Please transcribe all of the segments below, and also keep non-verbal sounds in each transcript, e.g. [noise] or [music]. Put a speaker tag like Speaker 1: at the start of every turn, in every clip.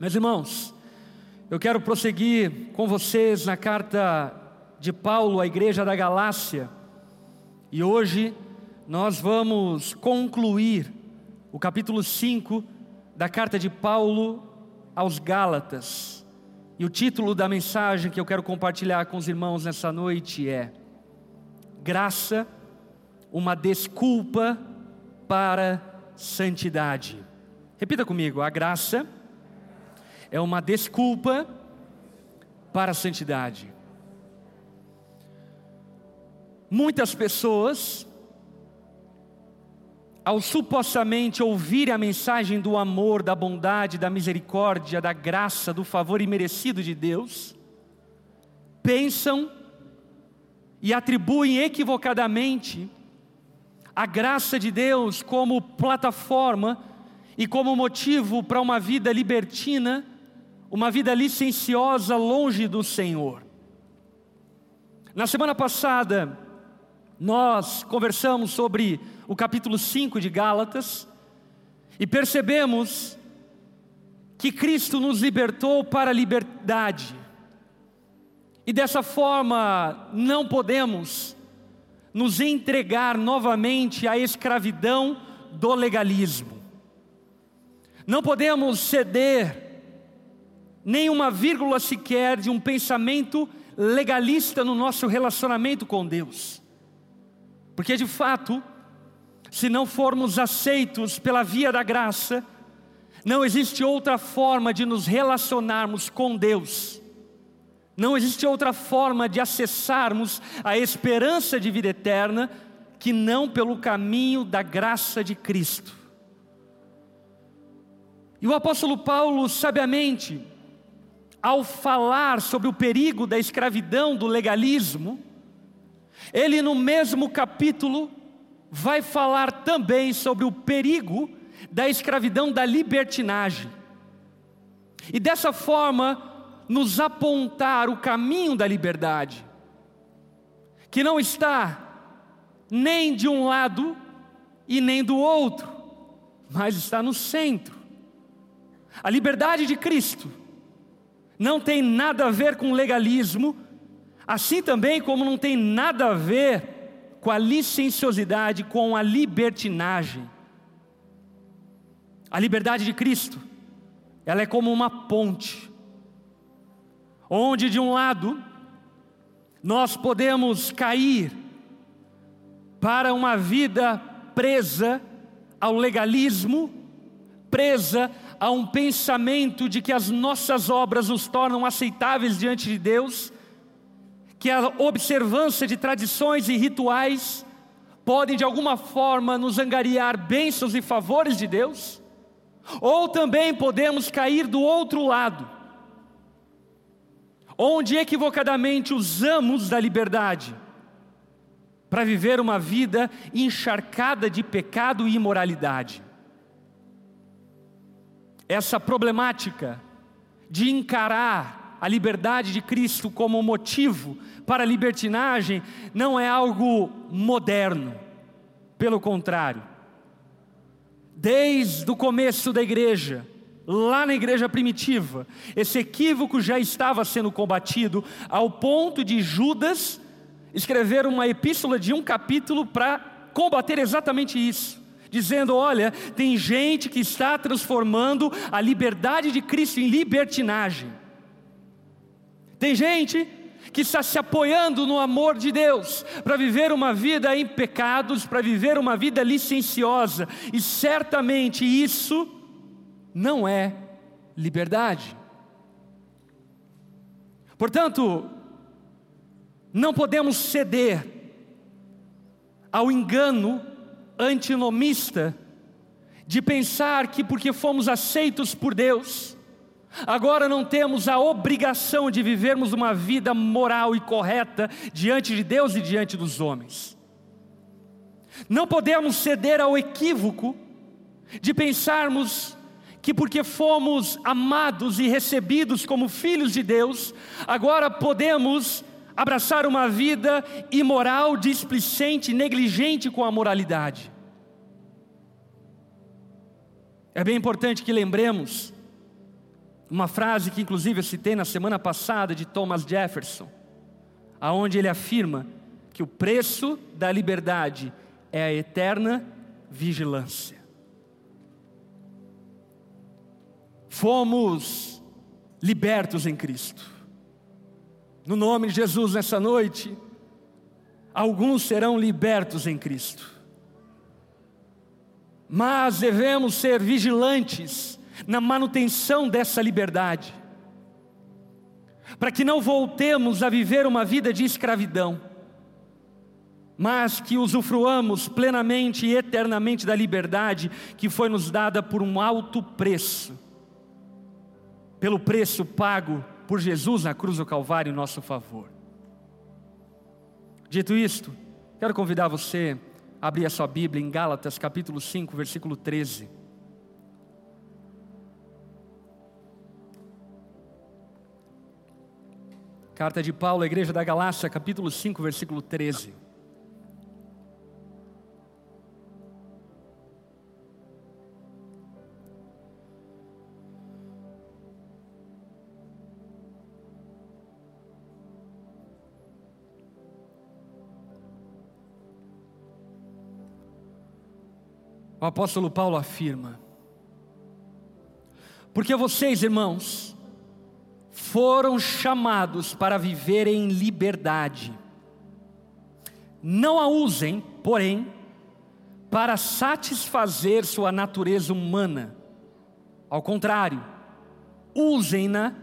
Speaker 1: Meus irmãos, eu quero prosseguir com vocês na carta de Paulo à igreja da Galácia, e hoje nós vamos concluir o capítulo 5 da carta de Paulo aos Gálatas. E o título da mensagem que eu quero compartilhar com os irmãos nessa noite é: Graça, uma desculpa para santidade. Repita comigo: a graça é uma desculpa para a santidade. Muitas pessoas, ao supostamente ouvir a mensagem do amor, da bondade, da misericórdia, da graça, do favor imerecido de Deus, pensam e atribuem equivocadamente a graça de Deus como plataforma e como motivo para uma vida libertina, uma vida licenciosa longe do Senhor. Na semana passada, nós conversamos sobre o capítulo 5 de Gálatas e percebemos que Cristo nos libertou para a liberdade. E dessa forma não podemos nos entregar novamente à escravidão do legalismo. Não podemos ceder nem uma vírgula sequer de um pensamento legalista no nosso relacionamento com Deus. Porque de fato, se não formos aceitos pela via da graça, não existe outra forma de nos relacionarmos com Deus. Não existe outra forma de acessarmos a esperança de vida eterna que não pelo caminho da graça de Cristo. E o apóstolo Paulo, sabiamente, ao falar sobre o perigo da escravidão, do legalismo, ele, no mesmo capítulo, vai falar também sobre o perigo da escravidão da libertinagem. E dessa forma, nos apontar o caminho da liberdade, que não está nem de um lado e nem do outro, mas está no centro. A liberdade de Cristo não tem nada a ver com legalismo, Assim também como não tem nada a ver com a licenciosidade, com a libertinagem. A liberdade de Cristo, ela é como uma ponte, onde de um lado nós podemos cair para uma vida presa ao legalismo, presa a um pensamento de que as nossas obras nos tornam aceitáveis diante de Deus, que a observância de tradições e rituais podem de alguma forma nos angariar bênçãos e favores de Deus, ou também podemos cair do outro lado, onde equivocadamente usamos da liberdade para viver uma vida encharcada de pecado e imoralidade. Essa problemática de encarar a liberdade de Cristo como motivo para a libertinagem não é algo moderno, pelo contrário. Desde o começo da igreja, lá na igreja primitiva, esse equívoco já estava sendo combatido ao ponto de Judas escrever uma epístola de um capítulo para combater exatamente isso dizendo: olha, tem gente que está transformando a liberdade de Cristo em libertinagem. Tem gente que está se apoiando no amor de Deus para viver uma vida em pecados, para viver uma vida licenciosa, e certamente isso não é liberdade. Portanto, não podemos ceder ao engano antinomista de pensar que porque fomos aceitos por Deus, Agora não temos a obrigação de vivermos uma vida moral e correta diante de Deus e diante dos homens. Não podemos ceder ao equívoco de pensarmos que porque fomos amados e recebidos como filhos de Deus, agora podemos abraçar uma vida imoral, displicente, negligente com a moralidade. É bem importante que lembremos Uma frase que inclusive eu citei na semana passada de Thomas Jefferson, aonde ele afirma que o preço da liberdade é a eterna vigilância. Fomos libertos em Cristo. No nome de Jesus nessa noite, alguns serão libertos em Cristo. Mas devemos ser vigilantes na manutenção dessa liberdade, para que não voltemos a viver uma vida de escravidão, mas que usufruamos plenamente e eternamente da liberdade que foi nos dada por um alto preço, pelo preço pago por Jesus na cruz do Calvário em nosso favor. Dito isto, quero convidar você a abrir a sua Bíblia em Gálatas capítulo 5, versículo 13. Carta de Paulo à Igreja da Galácia, capítulo 5, versículo 13. O apóstolo Paulo afirma: Porque vocês, irmãos, foram chamados para viver em liberdade. Não a usem, porém, para satisfazer sua natureza humana. Ao contrário, usem-na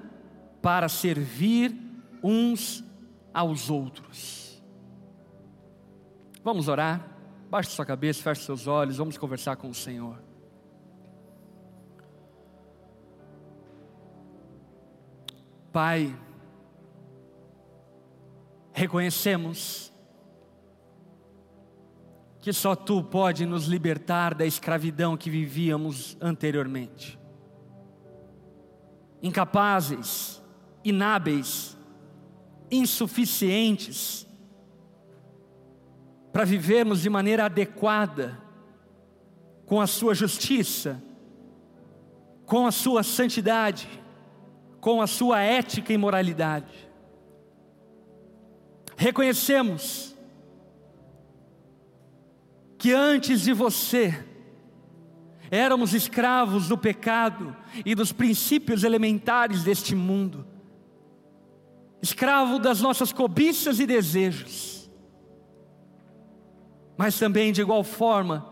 Speaker 1: para servir uns aos outros. Vamos orar? Baixe sua cabeça, feche seus olhos, vamos conversar com o Senhor. Pai, reconhecemos que só Tu pode nos libertar da escravidão que vivíamos anteriormente. Incapazes, inábeis, insuficientes, para vivermos de maneira adequada, com a Sua justiça, com a Sua santidade, com a Sua ética e moralidade. Reconhecemos que antes de você, éramos escravos do pecado e dos princípios elementares deste mundo, escravo das nossas cobiças e desejos mas também de igual forma,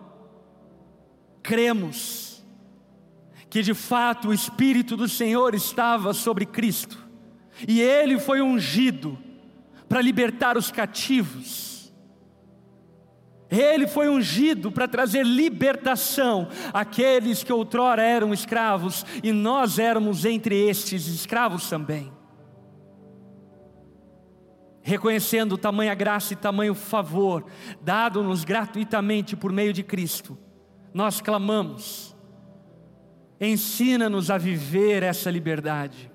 Speaker 1: cremos que de fato o Espírito do Senhor estava sobre Cristo, e ele foi ungido para libertar os cativos, ele foi ungido para trazer libertação àqueles que outrora eram escravos, e nós éramos entre estes escravos também reconhecendo tamanha graça e tamanho favor dado-nos gratuitamente por meio de Cristo, nós clamamos: ensina-nos a viver essa liberdade,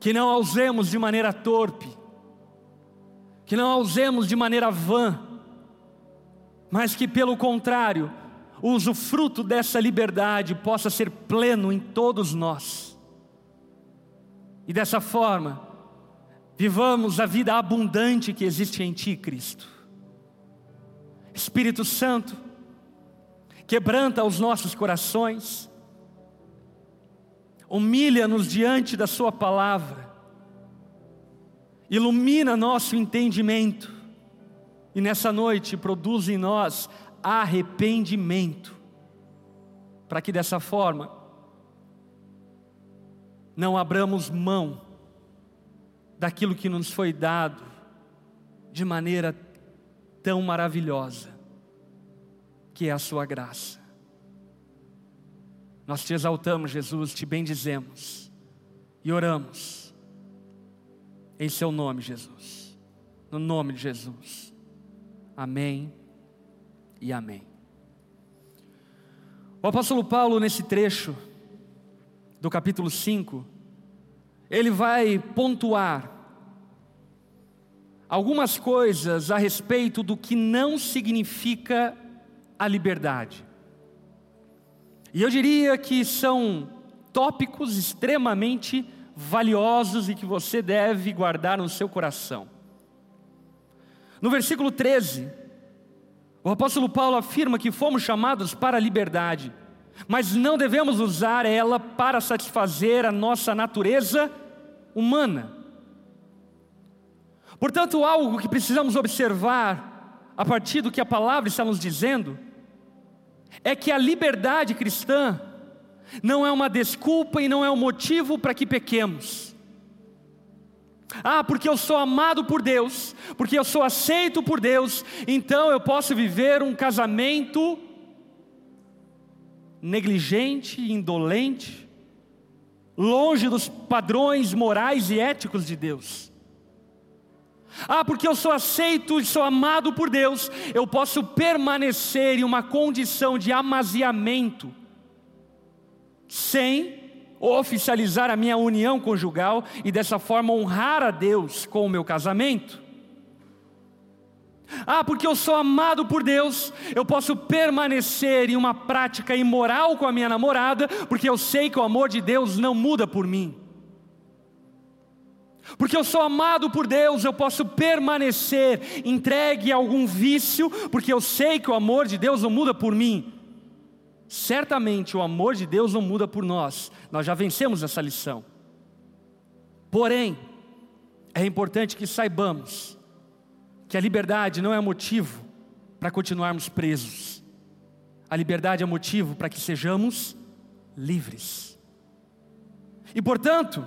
Speaker 1: que não a usemos de maneira torpe, que não a usemos de maneira vã, mas que pelo contrário, o usufruto dessa liberdade possa ser pleno em todos nós. E dessa forma, Vivamos a vida abundante que existe em Ti, Cristo. Espírito Santo, quebranta os nossos corações, humilha-nos diante da Sua palavra, ilumina nosso entendimento. E nessa noite produz em nós arrependimento, para que dessa forma não abramos mão daquilo que nos foi dado de maneira tão maravilhosa, que é a Sua graça. Nós te exaltamos, Jesus, te bendizemos e oramos em Seu nome, Jesus, no nome de Jesus. Amém e amém. O apóstolo Paulo, nesse trecho do capítulo 5, ele vai pontuar algumas coisas a respeito do que não significa a liberdade. E eu diria que são tópicos extremamente valiosos e que você deve guardar no seu coração. No versículo 13, o apóstolo Paulo afirma que fomos chamados para a liberdade, mas não devemos usar ela para satisfazer a nossa natureza humana. Portanto, algo que precisamos observar a partir do que a palavra está nos dizendo é que a liberdade cristã não é uma desculpa e não é um motivo para que pequemos. Ah, porque eu sou amado por Deus, porque eu sou aceito por Deus, então eu posso viver um casamento negligente, indolente, longe dos padrões morais e éticos de Deus. Ah, porque eu sou aceito e sou amado por Deus, eu posso permanecer em uma condição de amaziamento, sem oficializar a minha união conjugal e dessa forma honrar a Deus com o meu casamento. Ah, porque eu sou amado por Deus, eu posso permanecer em uma prática imoral com a minha namorada, porque eu sei que o amor de Deus não muda por mim. Porque eu sou amado por Deus, eu posso permanecer entregue a algum vício, porque eu sei que o amor de Deus não muda por mim. Certamente o amor de Deus não muda por nós, nós já vencemos essa lição. Porém, é importante que saibamos que a liberdade não é motivo para continuarmos presos, a liberdade é motivo para que sejamos livres. E portanto,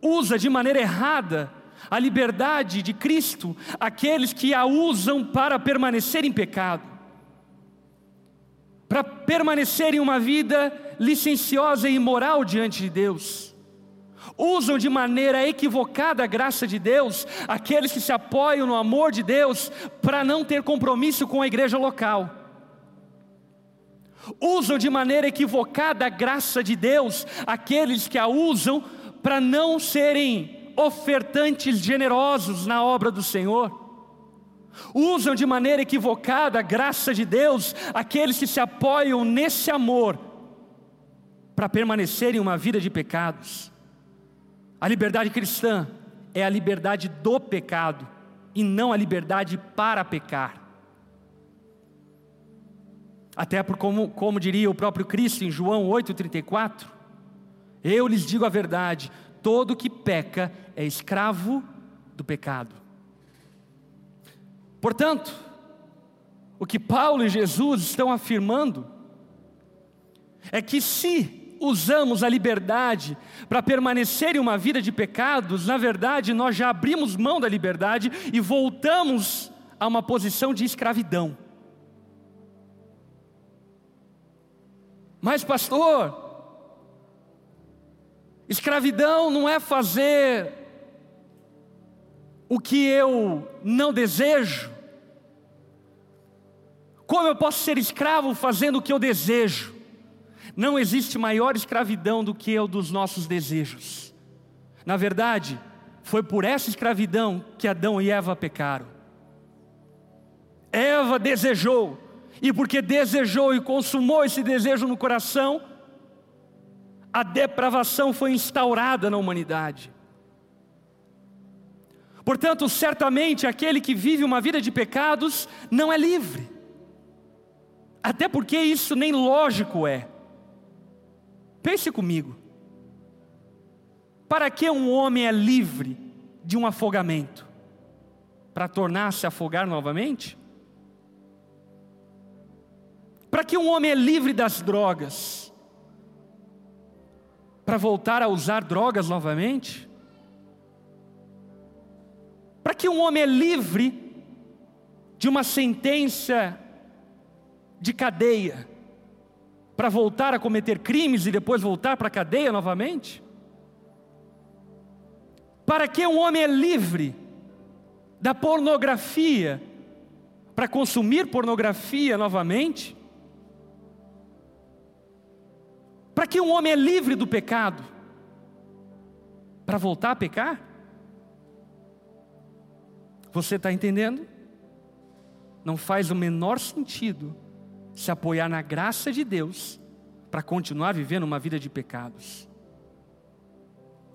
Speaker 1: usa de maneira errada a liberdade de Cristo aqueles que a usam para permanecer em pecado para permanecer em uma vida licenciosa e imoral diante de Deus. Usam de maneira equivocada a graça de Deus, aqueles que se apoiam no amor de Deus, para não ter compromisso com a igreja local. Usam de maneira equivocada a graça de Deus, aqueles que a usam para não serem ofertantes generosos na obra do Senhor usam de maneira equivocada a graça de Deus aqueles que se apoiam nesse amor para permanecer em uma vida de pecados. A liberdade cristã é a liberdade do pecado e não a liberdade para pecar. Até por como, como diria o próprio Cristo em João 8,34, eu lhes digo a verdade: todo que peca é escravo do pecado. Portanto, o que Paulo e Jesus estão afirmando é que se usamos a liberdade para permanecer em uma vida de pecados, na verdade nós já abrimos mão da liberdade e voltamos a uma posição de escravidão. Mas, pastor, escravidão não é fazer o que eu não desejo, como eu posso ser escravo fazendo o que eu desejo? Não existe maior escravidão do que o dos nossos desejos. Na verdade, foi por essa escravidão que Adão e Eva pecaram. Eva desejou, e porque desejou e consumou esse desejo no coração, a depravação foi instaurada na humanidade. Portanto, certamente aquele que vive uma vida de pecados não é livre. Até porque isso nem lógico é. Pense comigo. Para que um homem é livre de um afogamento? Para tornar-se afogar novamente? Para que um homem é livre das drogas? Para voltar a usar drogas novamente? Para que um homem é livre de uma sentença de cadeia para voltar a cometer crimes e depois voltar para a cadeia novamente? Para que um homem é livre da pornografia para consumir pornografia novamente? Para que um homem é livre do pecado para voltar a pecar? Você está entendendo? Não faz o menor sentido se apoiar na graça de Deus para continuar vivendo uma vida de pecados.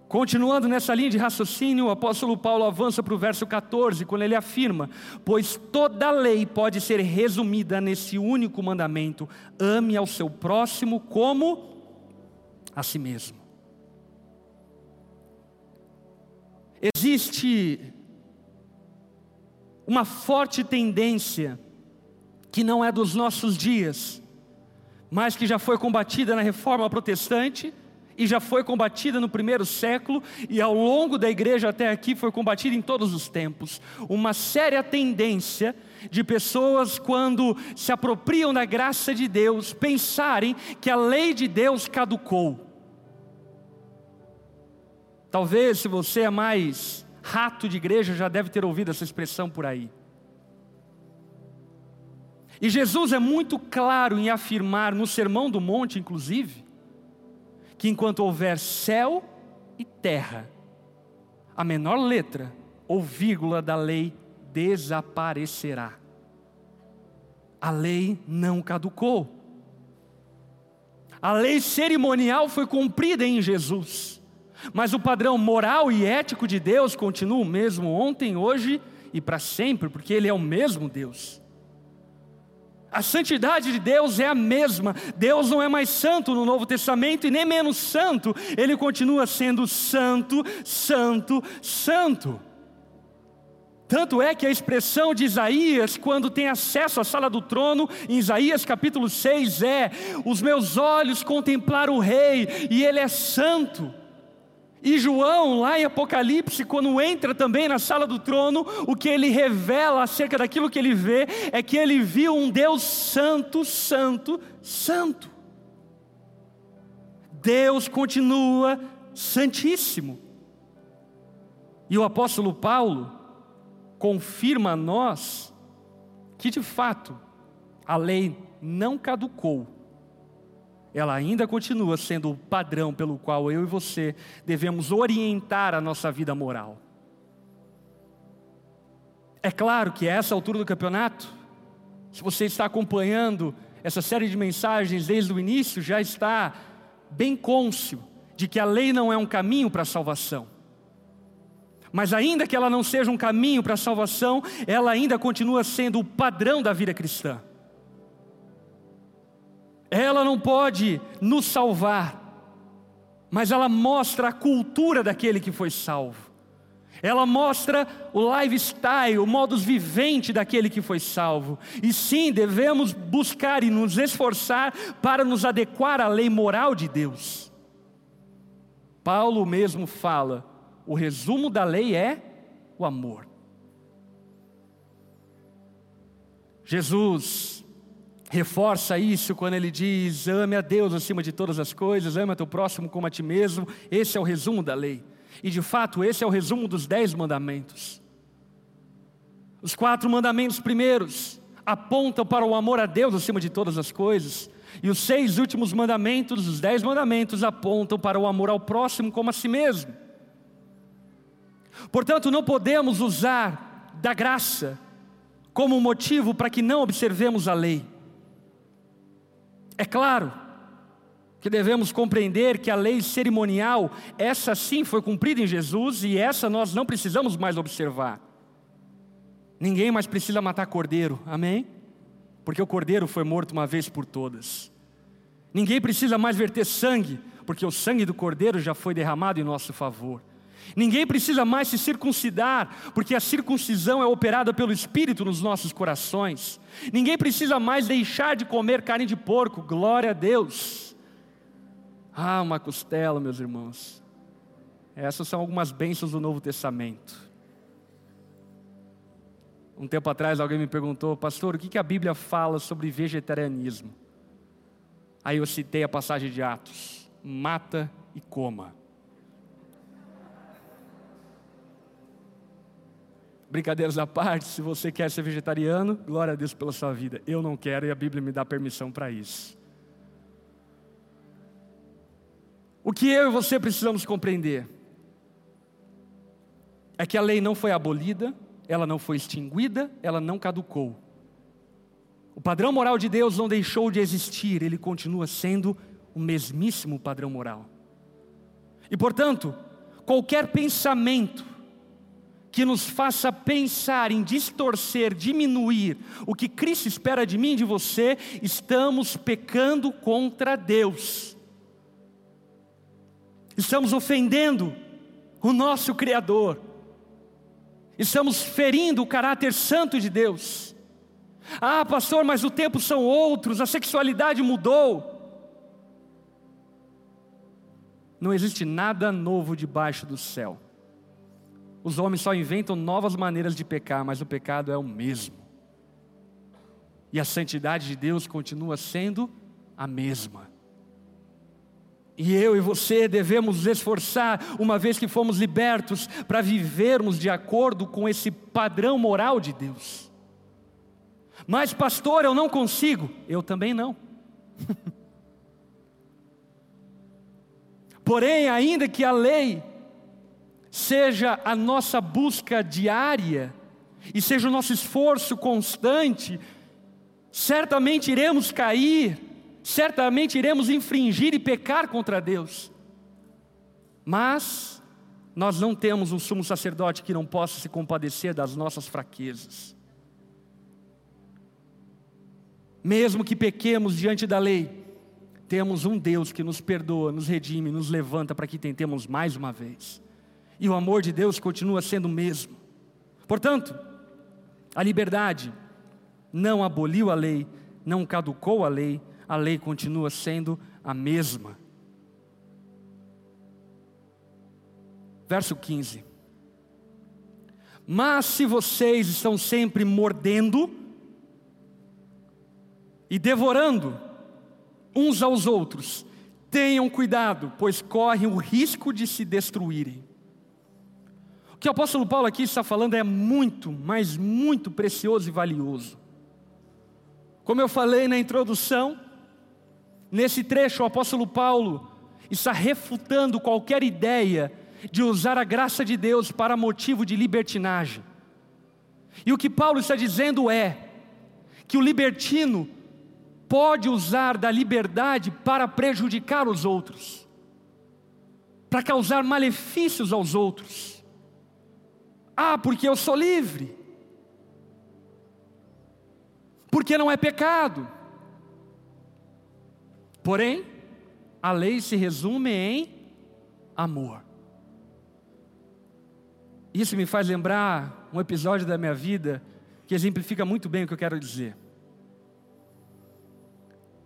Speaker 1: Continuando nessa linha de raciocínio, o apóstolo Paulo avança para o verso 14, quando ele afirma: Pois toda lei pode ser resumida nesse único mandamento: ame ao seu próximo como a si mesmo. Existe uma forte tendência, que não é dos nossos dias, mas que já foi combatida na reforma protestante, e já foi combatida no primeiro século e ao longo da igreja até aqui foi combatida em todos os tempos. Uma séria tendência de pessoas, quando se apropriam da graça de Deus, pensarem que a lei de Deus caducou. Talvez, se você é mais rato de igreja, já deve ter ouvido essa expressão por aí. E Jesus é muito claro em afirmar, no Sermão do Monte, inclusive, que enquanto houver céu e terra, a menor letra ou vírgula da lei desaparecerá. A lei não caducou. A lei cerimonial foi cumprida em Jesus. Mas o padrão moral e ético de Deus continua o mesmo ontem, hoje e para sempre, porque Ele é o mesmo Deus. A santidade de Deus é a mesma. Deus não é mais santo no Novo Testamento e nem menos santo. Ele continua sendo santo, santo, santo. Tanto é que a expressão de Isaías, quando tem acesso à sala do trono, em Isaías capítulo 6, é: Os meus olhos contemplaram o Rei, e Ele é santo. E João, lá em Apocalipse, quando entra também na sala do trono, o que ele revela acerca daquilo que ele vê é que ele viu um Deus santo, santo, santo. Deus continua santíssimo. E o apóstolo Paulo confirma a nós que de fato a lei não caducou ela ainda continua sendo o padrão pelo qual eu e você devemos orientar a nossa vida moral. É claro que a essa altura do campeonato, se você está acompanhando essa série de mensagens desde o início, já está bem cônscio de que a lei não é um caminho para a salvação. Mas ainda que ela não seja um caminho para a salvação, ela ainda continua sendo o padrão da vida cristã. Ela não pode nos salvar, mas ela mostra a cultura daquele que foi salvo. Ela mostra o lifestyle, o modus vivente daquele que foi salvo. E sim, devemos buscar e nos esforçar para nos adequar à lei moral de Deus. Paulo mesmo fala: o resumo da lei é o amor. Jesus reforça isso quando ele diz: ame a Deus acima de todas as coisas, ame a teu próximo como a ti mesmo. Esse é o resumo da lei. E de fato, esse é o resumo dos dez mandamentos. Os quatro mandamentos primeiros apontam para o amor a Deus acima de todas as coisas. E os seis últimos mandamentos, os dez mandamentos, apontam para o amor ao próximo como a si mesmo. Portanto, não podemos usar da graça como motivo para que não observemos a lei. É claro que devemos compreender que a lei cerimonial, essa sim foi cumprida em Jesus e essa nós não precisamos mais observar. Ninguém mais precisa matar cordeiro, amém? Porque o cordeiro foi morto uma vez por todas. Ninguém precisa mais verter sangue, porque o sangue do cordeiro já foi derramado em nosso favor. Ninguém precisa mais se circuncidar, porque a circuncisão é operada pelo Espírito nos nossos corações. Ninguém precisa mais deixar de comer carne de porco, glória a Deus. Ah, uma costela, meus irmãos. Essas são algumas bênçãos do Novo Testamento. Um tempo atrás alguém me perguntou, pastor, o que a Bíblia fala sobre vegetarianismo? Aí eu citei a passagem de Atos: mata e coma. Brincadeiras à parte, se você quer ser vegetariano, glória a Deus pela sua vida. Eu não quero e a Bíblia me dá permissão para isso. O que eu e você precisamos compreender é que a lei não foi abolida, ela não foi extinguida, ela não caducou. O padrão moral de Deus não deixou de existir, ele continua sendo o mesmíssimo padrão moral. E portanto, qualquer pensamento que nos faça pensar em distorcer, diminuir o que Cristo espera de mim e de você, estamos pecando contra Deus. Estamos ofendendo o nosso Criador. Estamos ferindo o caráter santo de Deus. Ah, pastor, mas o tempo são outros, a sexualidade mudou. Não existe nada novo debaixo do céu. Os homens só inventam novas maneiras de pecar, mas o pecado é o mesmo. E a santidade de Deus continua sendo a mesma. E eu e você devemos nos esforçar, uma vez que fomos libertos, para vivermos de acordo com esse padrão moral de Deus. Mas, pastor, eu não consigo. Eu também não. [laughs] Porém, ainda que a lei seja a nossa busca diária e seja o nosso esforço constante, certamente iremos cair, certamente iremos infringir e pecar contra Deus. Mas nós não temos um sumo sacerdote que não possa se compadecer das nossas fraquezas. Mesmo que pequemos diante da lei, temos um Deus que nos perdoa, nos redime, nos levanta para que tentemos mais uma vez e o amor de Deus continua sendo o mesmo. Portanto, a liberdade não aboliu a lei, não caducou a lei, a lei continua sendo a mesma. Verso 15. Mas se vocês estão sempre mordendo e devorando uns aos outros, tenham cuidado, pois correm o risco de se destruírem que o apóstolo Paulo aqui está falando é muito, mas muito precioso e valioso. Como eu falei na introdução, nesse trecho o apóstolo Paulo está refutando qualquer ideia de usar a graça de Deus para motivo de libertinagem. E o que Paulo está dizendo é que o libertino pode usar da liberdade para prejudicar os outros, para causar malefícios aos outros. Ah, porque eu sou livre. Porque não é pecado. Porém, a lei se resume em amor. Isso me faz lembrar um episódio da minha vida que exemplifica muito bem o que eu quero dizer.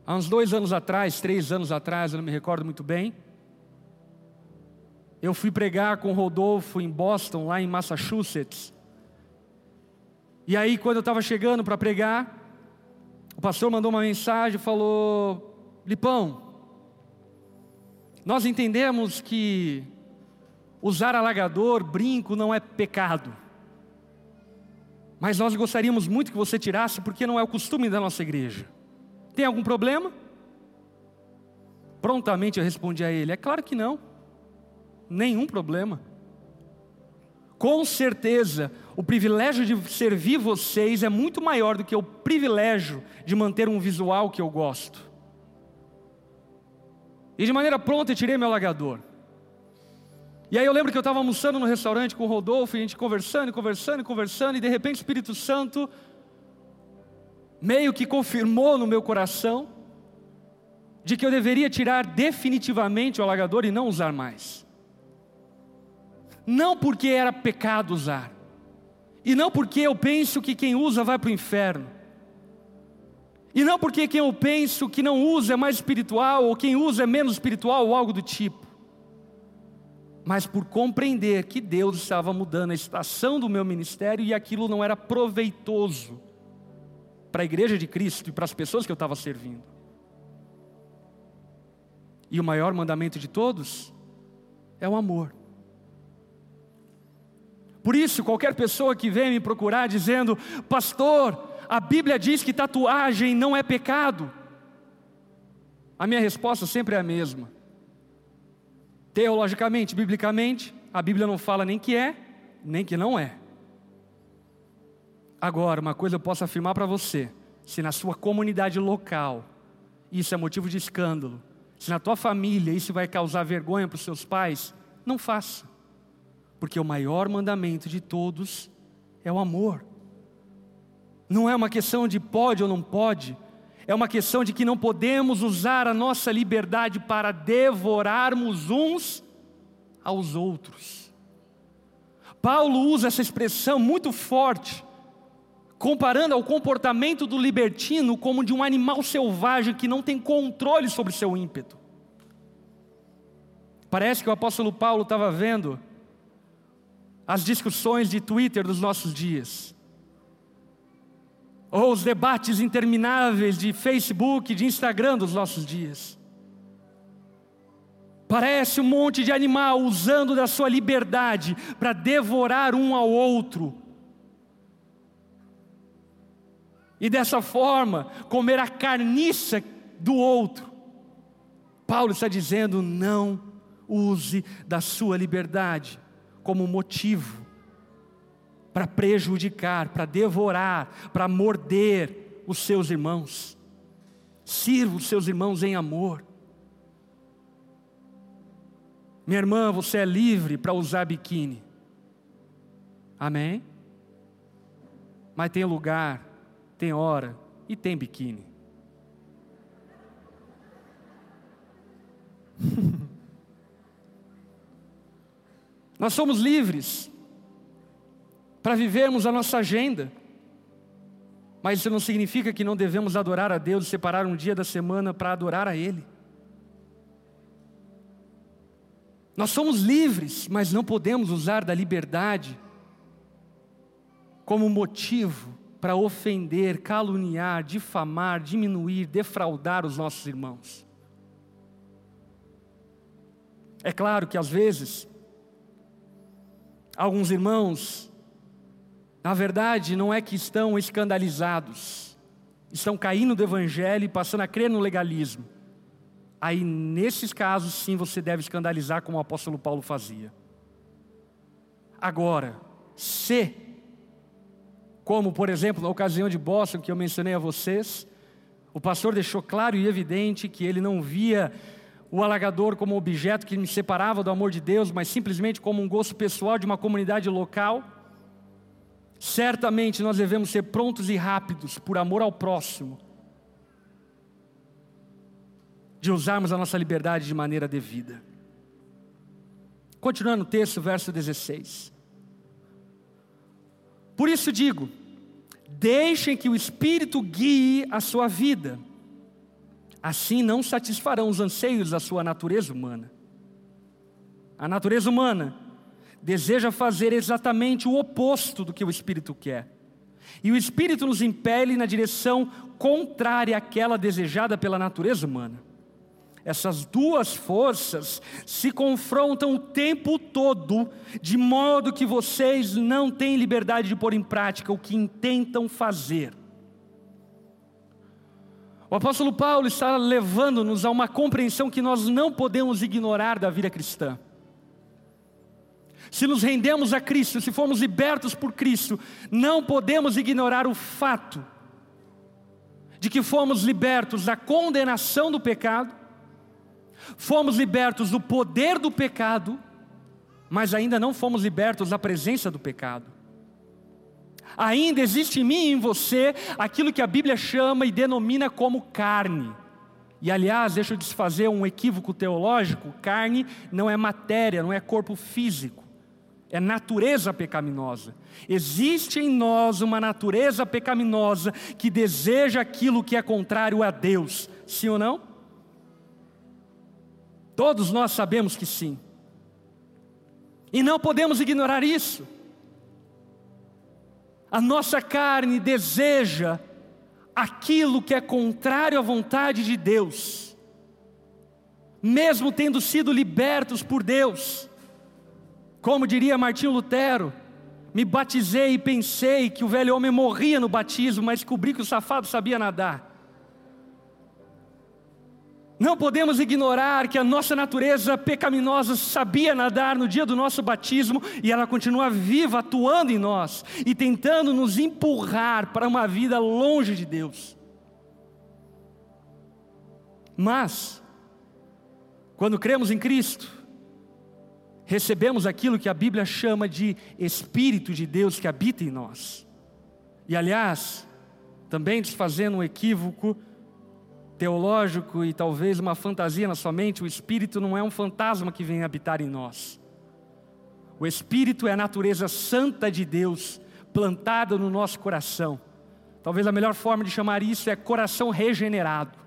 Speaker 1: Há uns dois anos atrás, três anos atrás, eu não me recordo muito bem, eu fui pregar com o Rodolfo em Boston, lá em Massachusetts. E aí, quando eu estava chegando para pregar, o pastor mandou uma mensagem e falou: Lipão, nós entendemos que usar alagador, brinco, não é pecado. Mas nós gostaríamos muito que você tirasse, porque não é o costume da nossa igreja. Tem algum problema? Prontamente eu respondi a ele: É claro que não nenhum problema. Com certeza, o privilégio de servir vocês é muito maior do que o privilégio de manter um visual que eu gosto. E de maneira pronta eu tirei meu alagador. E aí eu lembro que eu estava almoçando no restaurante com o Rodolfo, e a gente conversando, conversando, conversando, e de repente o Espírito Santo meio que confirmou no meu coração de que eu deveria tirar definitivamente o alagador e não usar mais não porque era pecado usar, e não porque eu penso que quem usa vai para o inferno, e não porque quem eu penso que não usa é mais espiritual, ou quem usa é menos espiritual, ou algo do tipo, mas por compreender que Deus estava mudando a estação do meu ministério e aquilo não era proveitoso para a igreja de Cristo e para as pessoas que eu estava servindo. E o maior mandamento de todos é o amor. Por isso, qualquer pessoa que vem me procurar dizendo, pastor, a Bíblia diz que tatuagem não é pecado. A minha resposta sempre é a mesma. Teologicamente, biblicamente, a Bíblia não fala nem que é, nem que não é. Agora, uma coisa eu posso afirmar para você: se na sua comunidade local isso é motivo de escândalo, se na tua família isso vai causar vergonha para os seus pais, não faça. Porque o maior mandamento de todos é o amor. Não é uma questão de pode ou não pode, é uma questão de que não podemos usar a nossa liberdade para devorarmos uns aos outros. Paulo usa essa expressão muito forte, comparando ao comportamento do libertino como de um animal selvagem que não tem controle sobre seu ímpeto. Parece que o apóstolo Paulo estava vendo as discussões de Twitter dos nossos dias, ou os debates intermináveis de Facebook, de Instagram dos nossos dias. Parece um monte de animal usando da sua liberdade para devorar um ao outro. E dessa forma, comer a carniça do outro. Paulo está dizendo: não use da sua liberdade como motivo para prejudicar, para devorar, para morder os seus irmãos. Sirva os seus irmãos em amor. Minha irmã, você é livre para usar biquíni. Amém? Mas tem lugar, tem hora e tem biquíni. [laughs] Nós somos livres para vivermos a nossa agenda, mas isso não significa que não devemos adorar a Deus e separar um dia da semana para adorar a Ele. Nós somos livres, mas não podemos usar da liberdade como motivo para ofender, caluniar, difamar, diminuir, defraudar os nossos irmãos. É claro que às vezes Alguns irmãos, na verdade, não é que estão escandalizados, estão caindo do evangelho e passando a crer no legalismo. Aí, nesses casos, sim, você deve escandalizar como o apóstolo Paulo fazia. Agora, se, como por exemplo na ocasião de Boston que eu mencionei a vocês, o pastor deixou claro e evidente que ele não via o alagador como objeto que me separava do amor de Deus, mas simplesmente como um gosto pessoal de uma comunidade local. Certamente nós devemos ser prontos e rápidos por amor ao próximo, de usarmos a nossa liberdade de maneira devida. Continuando o texto, verso 16. Por isso digo: deixem que o Espírito guie a sua vida assim não satisfarão os anseios da sua natureza humana. A natureza humana deseja fazer exatamente o oposto do que o Espírito quer. E o Espírito nos impele na direção contrária àquela desejada pela natureza humana. Essas duas forças se confrontam o tempo todo, de modo que vocês não têm liberdade de pôr em prática o que intentam fazer. O apóstolo Paulo está levando-nos a uma compreensão que nós não podemos ignorar da vida cristã. Se nos rendemos a Cristo, se formos libertos por Cristo, não podemos ignorar o fato de que fomos libertos da condenação do pecado, fomos libertos do poder do pecado, mas ainda não fomos libertos da presença do pecado ainda existe em mim e em você aquilo que a Bíblia chama e denomina como carne. E aliás, deixa eu desfazer um equívoco teológico: carne não é matéria, não é corpo físico, é natureza pecaminosa. Existe em nós uma natureza pecaminosa que deseja aquilo que é contrário a Deus, sim ou não? Todos nós sabemos que sim. E não podemos ignorar isso. A nossa carne deseja aquilo que é contrário à vontade de Deus, mesmo tendo sido libertos por Deus. Como diria Martinho Lutero, me batizei e pensei que o velho homem morria no batismo, mas descobri que o safado sabia nadar. Não podemos ignorar que a nossa natureza pecaminosa sabia nadar no dia do nosso batismo e ela continua viva, atuando em nós e tentando nos empurrar para uma vida longe de Deus. Mas, Quando cremos em Cristo, recebemos aquilo que a Bíblia chama de Espírito de Deus que habita em nós. E aliás, também desfazendo um equívoco teológico e talvez uma fantasia na sua mente, o Espírito não é um fantasma que vem habitar em nós. O Espírito é a natureza santa de Deus plantada no nosso coração. Talvez a melhor forma de chamar isso é coração regenerado.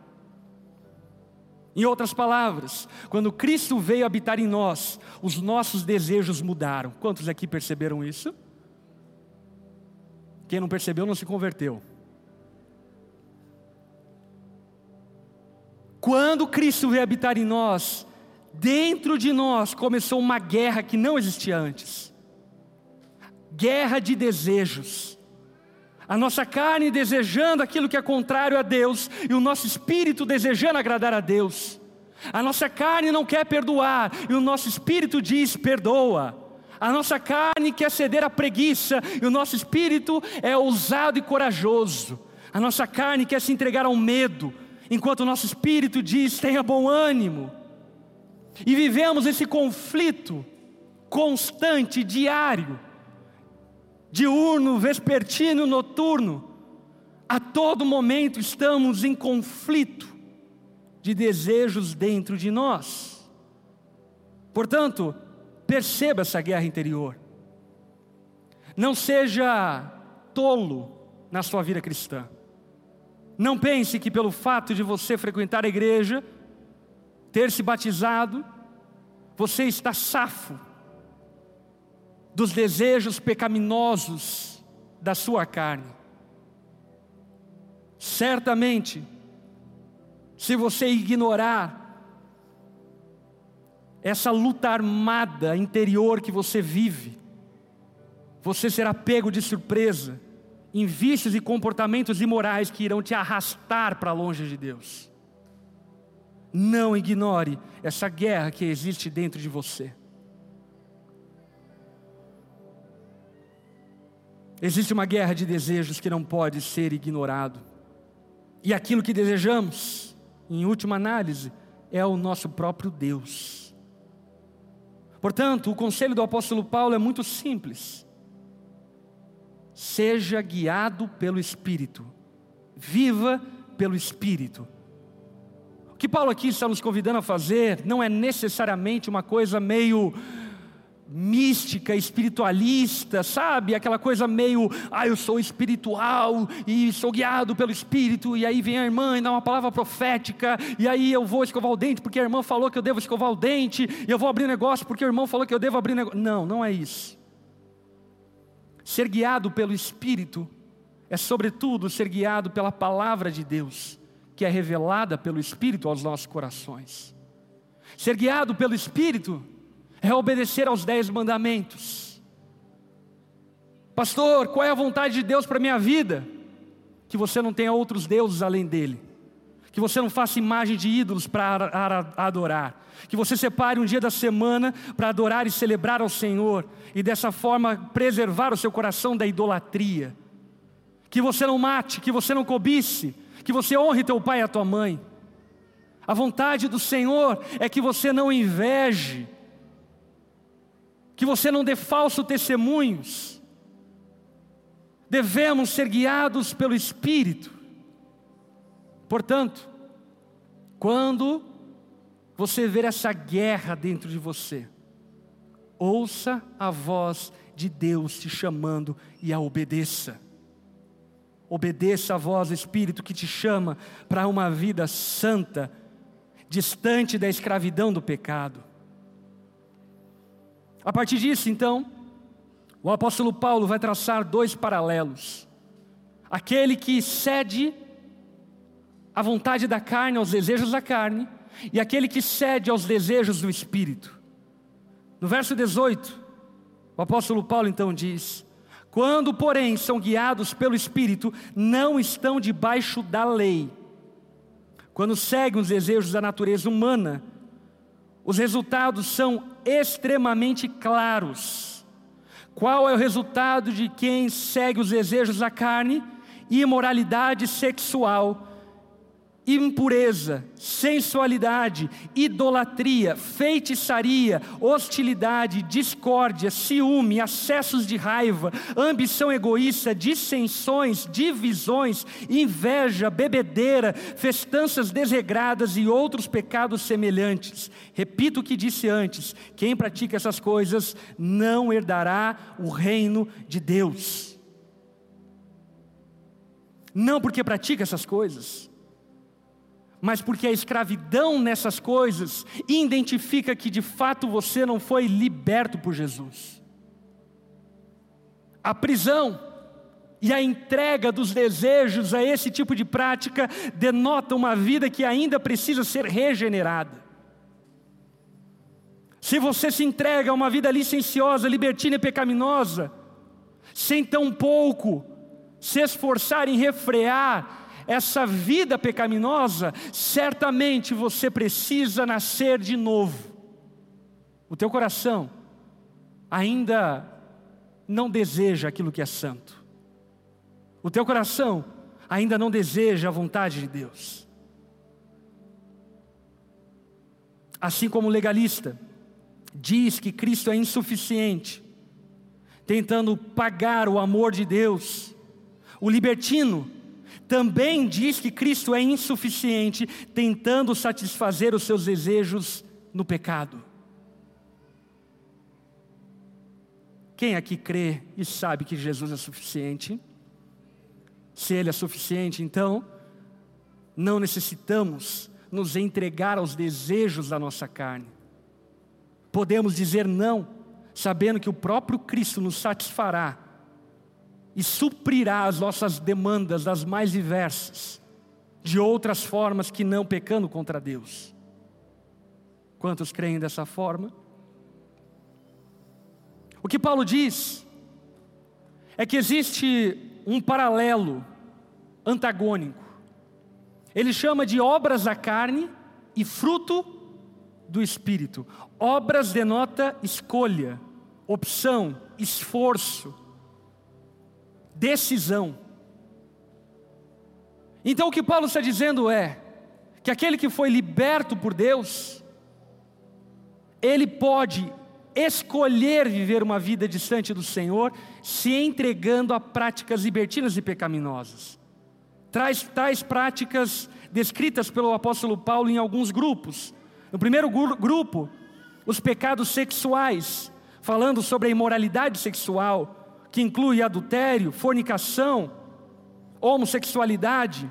Speaker 1: Em outras palavras, quando Cristo veio habitar em nós, os nossos desejos mudaram. Quantos aqui perceberam isso? Quem não percebeu não se converteu. Quando Cristo veio habitar em nós, dentro de nós começou uma guerra que não existia antes guerra de desejos. A nossa carne desejando aquilo que é contrário a Deus, e o nosso espírito desejando agradar a Deus. A nossa carne não quer perdoar, e o nosso espírito diz: perdoa. A nossa carne quer ceder à preguiça, e o nosso espírito é ousado e corajoso. A nossa carne quer se entregar ao medo, enquanto o nosso espírito diz: tenha bom ânimo. E vivemos esse conflito constante, diário, diurno, vespertino, noturno. A todo momento estamos em conflito de desejos dentro de nós. Portanto, perceba essa guerra interior. Não seja tolo na sua vida cristã. Não pense que pelo fato de você frequentar a igreja, ter se batizado, você está safo dos desejos pecaminosos da sua carne. Certamente, se você ignorar essa luta armada interior que você vive, você será pego de surpresa em vícios e comportamentos imorais que irão te arrastar para longe de Deus. Não ignore essa guerra que existe dentro de você. Existe uma guerra de desejos que não pode ser ignorado. E aquilo que desejamos, em última análise, é o nosso próprio Deus. Portanto, o conselho do apóstolo Paulo é muito simples. Seja guiado pelo Espírito, viva pelo Espírito. O que Paulo aqui está nos convidando a fazer não é necessariamente uma coisa meio mística, espiritualista, sabe? Aquela coisa meio, ah, eu sou espiritual e sou guiado pelo Espírito, e aí vem a irmã e dá uma palavra profética, e aí eu vou escovar o dente porque a irmã falou que eu devo escovar o dente, e eu vou abrir negócio porque o irmão falou que eu devo abrir negócio. Não, não é isso. Ser guiado pelo Espírito é, sobretudo, ser guiado pela palavra de Deus, que é revelada pelo Espírito aos nossos corações. Ser guiado pelo Espírito é obedecer aos dez mandamentos. Pastor, qual é a vontade de Deus para a minha vida? Que você não tenha outros deuses além dele. Que você não faça imagem de ídolos para adorar. Que você separe um dia da semana para adorar e celebrar ao Senhor. E dessa forma preservar o seu coração da idolatria. Que você não mate, que você não cobice. Que você honre teu pai e a tua mãe. A vontade do Senhor é que você não inveje que você não dê falso testemunhos. Devemos ser guiados pelo Espírito. Portanto, quando você ver essa guerra dentro de você, ouça a voz de Deus te chamando e a obedeça. Obedeça a voz do Espírito que te chama para uma vida santa, distante da escravidão do pecado. A partir disso, então, o apóstolo Paulo vai traçar dois paralelos. Aquele que cede à vontade da carne, aos desejos da carne, e aquele que cede aos desejos do espírito. No verso 18, o apóstolo Paulo então diz: Quando, porém, são guiados pelo espírito, não estão debaixo da lei. Quando seguem os desejos da natureza humana, os resultados são extremamente claros. Qual é o resultado de quem segue os desejos da carne? Imoralidade sexual, impureza, sensualidade, idolatria, feitiçaria, hostilidade, discórdia, ciúme, acessos de raiva, ambição egoísta, dissensões, divisões, inveja, bebedeira, festanças desregradas e outros pecados semelhantes. Repito o que disse antes: quem pratica essas coisas não herdará o reino de Deus. Não porque pratica essas coisas, mas porque a escravidão nessas coisas identifica que de fato você não foi liberto por Jesus. A prisão e a entrega dos desejos a esse tipo de prática denota uma vida que ainda precisa ser regenerada. Se você se entrega a uma vida licenciosa, libertina e pecaminosa, sem tão pouco se esforçar em refrear essa vida pecaminosa, certamente você precisa nascer de novo. O teu coração ainda não deseja aquilo que é santo. O teu coração ainda não deseja a vontade de Deus. Assim como o legalista diz que Cristo é insuficiente, tentando pagar o amor de Deus, o libertino também diz que Cristo é insuficiente, tentando satisfazer os seus desejos no pecado. Quem aqui crê e sabe que Jesus é suficiente? Se Ele é suficiente, então, não necessitamos nos entregar aos desejos da nossa carne. Podemos dizer não, sabendo que o próprio Cristo nos satisfará e suprirá as nossas demandas das mais diversas, de outras formas que não pecando contra Deus. Quantos creem dessa forma? O que Paulo diz é que existe um paralelo antagônico. Ele chama de obras da carne e fruto do espírito. Obras denota escolha, opção, esforço decisão. Então o que Paulo está dizendo é que aquele que foi liberto por Deus, ele pode escolher viver uma vida distante do Senhor, se entregando a práticas libertinas e pecaminosas. Traz tais práticas descritas pelo apóstolo Paulo em alguns grupos. No primeiro grupo, os pecados sexuais, falando sobre a imoralidade sexual, que inclui adultério, fornicação, homossexualidade,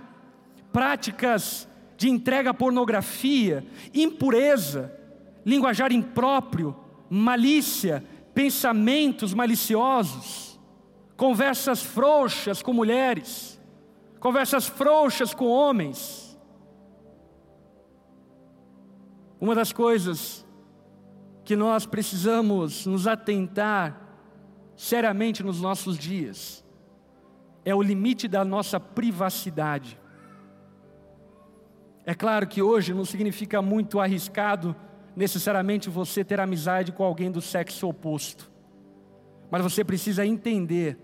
Speaker 1: práticas de entrega à pornografia, impureza, linguajar impróprio, malícia, pensamentos maliciosos, conversas frouxas com mulheres, conversas frouxas com homens. Uma das coisas que nós precisamos nos atentar seriamente nos nossos dias é o limite da nossa privacidade. É claro que hoje não significa muito arriscado necessariamente você ter amizade com alguém do sexo oposto, mas você precisa entender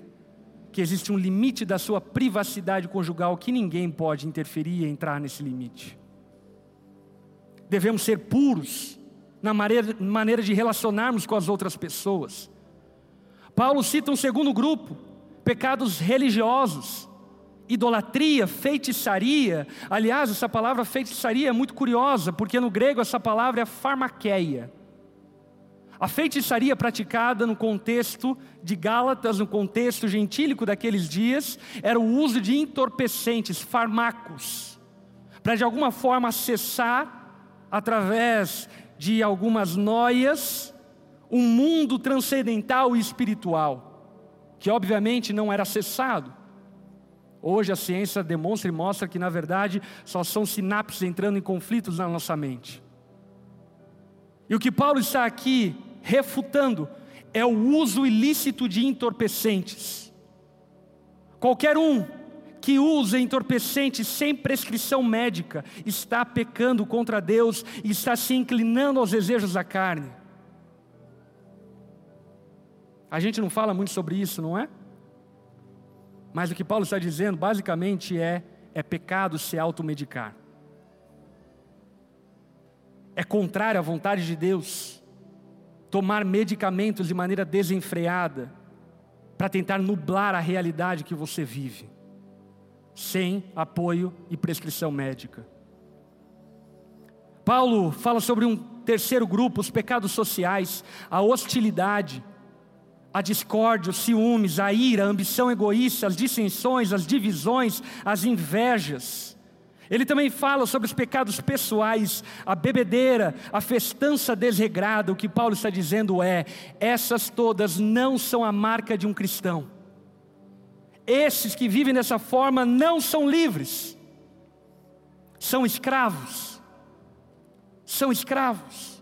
Speaker 1: que existe um limite da sua privacidade conjugal que ninguém pode interferir e entrar nesse limite. Devemos ser puros na maneira, maneira de relacionarmos com as outras pessoas. Paulo cita um segundo grupo: pecados religiosos, idolatria, feitiçaria. Aliás, essa palavra feitiçaria é muito curiosa, porque no grego essa palavra é farmaqueia. A feitiçaria praticada no contexto de Gálatas, no contexto gentílico daqueles dias, era o uso de entorpecentes, fármacos, para de alguma forma acessar, através de algumas noias, um mundo transcendental e espiritual, que obviamente não era acessado. Hoje a ciência demonstra e mostra que, na verdade, só são sinapses entrando em conflitos na nossa mente. E o que Paulo está aqui refutando é o uso ilícito de entorpecentes. Qualquer um que usa entorpecentes sem prescrição médica está pecando contra Deus e está se inclinando aos desejos da carne. A gente não fala muito sobre isso, não é? Mas o que Paulo está dizendo basicamente é: é pecado se automedicar. é contrária à vontade de Deus, tomar medicamentos de maneira desenfreada, para tentar nublar a realidade que você vive, sem apoio e prescrição médica. Paulo fala sobre um terceiro grupo, os pecados sociais, a hostilidade, a discórdia, os ciúmes, a ira, a ambição egoísta, as dissensões, as divisões, as invejas. Ele também fala sobre os pecados pessoais, a bebedeira, a festança desregrada. O que Paulo está dizendo é: essas todas não são a marca de um cristão. Esses que vivem dessa forma não são livres, são escravos. São escravos.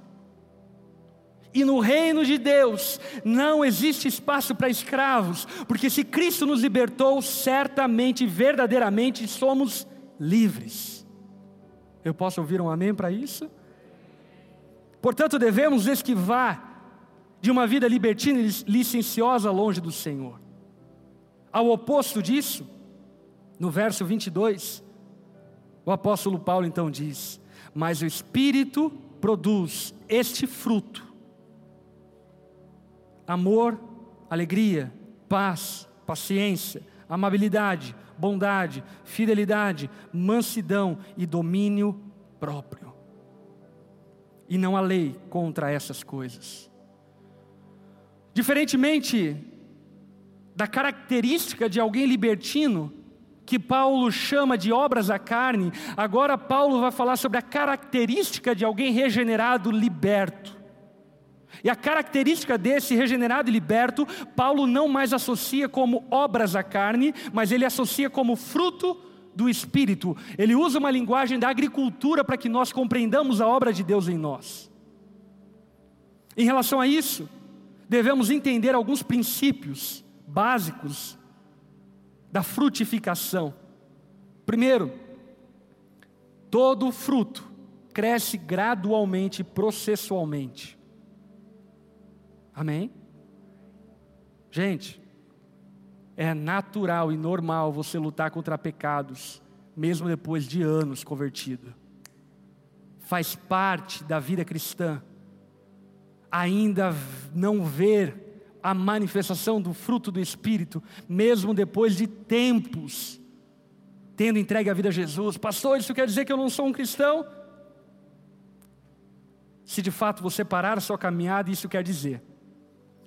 Speaker 1: E no reino de Deus não existe espaço para escravos, porque se Cristo nos libertou, certamente, verdadeiramente somos livres. Eu posso ouvir um amém para isso? Portanto, devemos esquivar de uma vida libertina e licenciosa longe do Senhor. Ao oposto disso, no verso 22, o apóstolo Paulo então diz: Mas o Espírito produz este fruto: amor, alegria, paz, paciência, amabilidade, bondade, fidelidade, mansidão e domínio próprio. E não há lei contra essas coisas. Diferentemente da característica de alguém libertino, que Paulo chama de obras da carne, agora Paulo vai falar sobre a característica de alguém regenerado, liberto. E a característica desse regenerado e liberto, Paulo não mais associa como obras da carne, mas ele associa como fruto do Espírito. Ele usa uma linguagem da agricultura para que nós compreendamos a obra de Deus em nós. Em relação a isso, devemos entender alguns princípios básicos da frutificação. Primeiro, todo fruto cresce gradualmente, processualmente. Amém? Gente, é natural e normal você lutar contra pecados, mesmo depois de anos convertido. Faz parte da vida cristã. Ainda não ver a manifestação do fruto do Espírito, mesmo depois de tempos tendo entregue a vida a Jesus. Pastor, isso quer dizer que eu não sou um cristão? Se de fato você parar a sua caminhada, isso quer dizer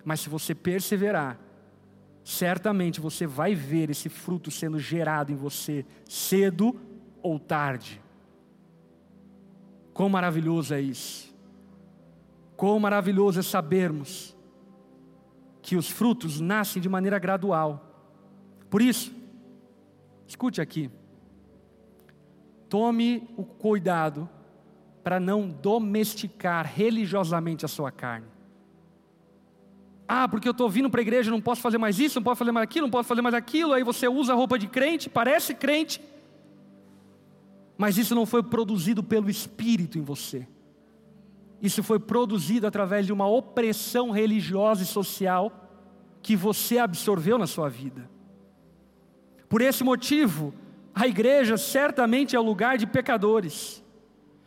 Speaker 1: mas se você perseverar, certamente você vai ver esse fruto sendo gerado em você cedo ou tarde. Quão maravilhoso é isso! Quão maravilhoso é sabermos que os frutos nascem de maneira gradual. Por isso, escute aqui. Tome o cuidado para não domesticar religiosamente a sua carne. Ah, porque eu estou vindo para a igreja, não posso fazer mais isso, não posso fazer mais aquilo, não posso fazer mais aquilo. Aí você usa a roupa de crente, parece crente, mas isso não foi produzido pelo Espírito em você. Isso foi produzido através de uma opressão religiosa e social que você absorveu na sua vida. Por esse motivo, a igreja certamente é o lugar de pecadores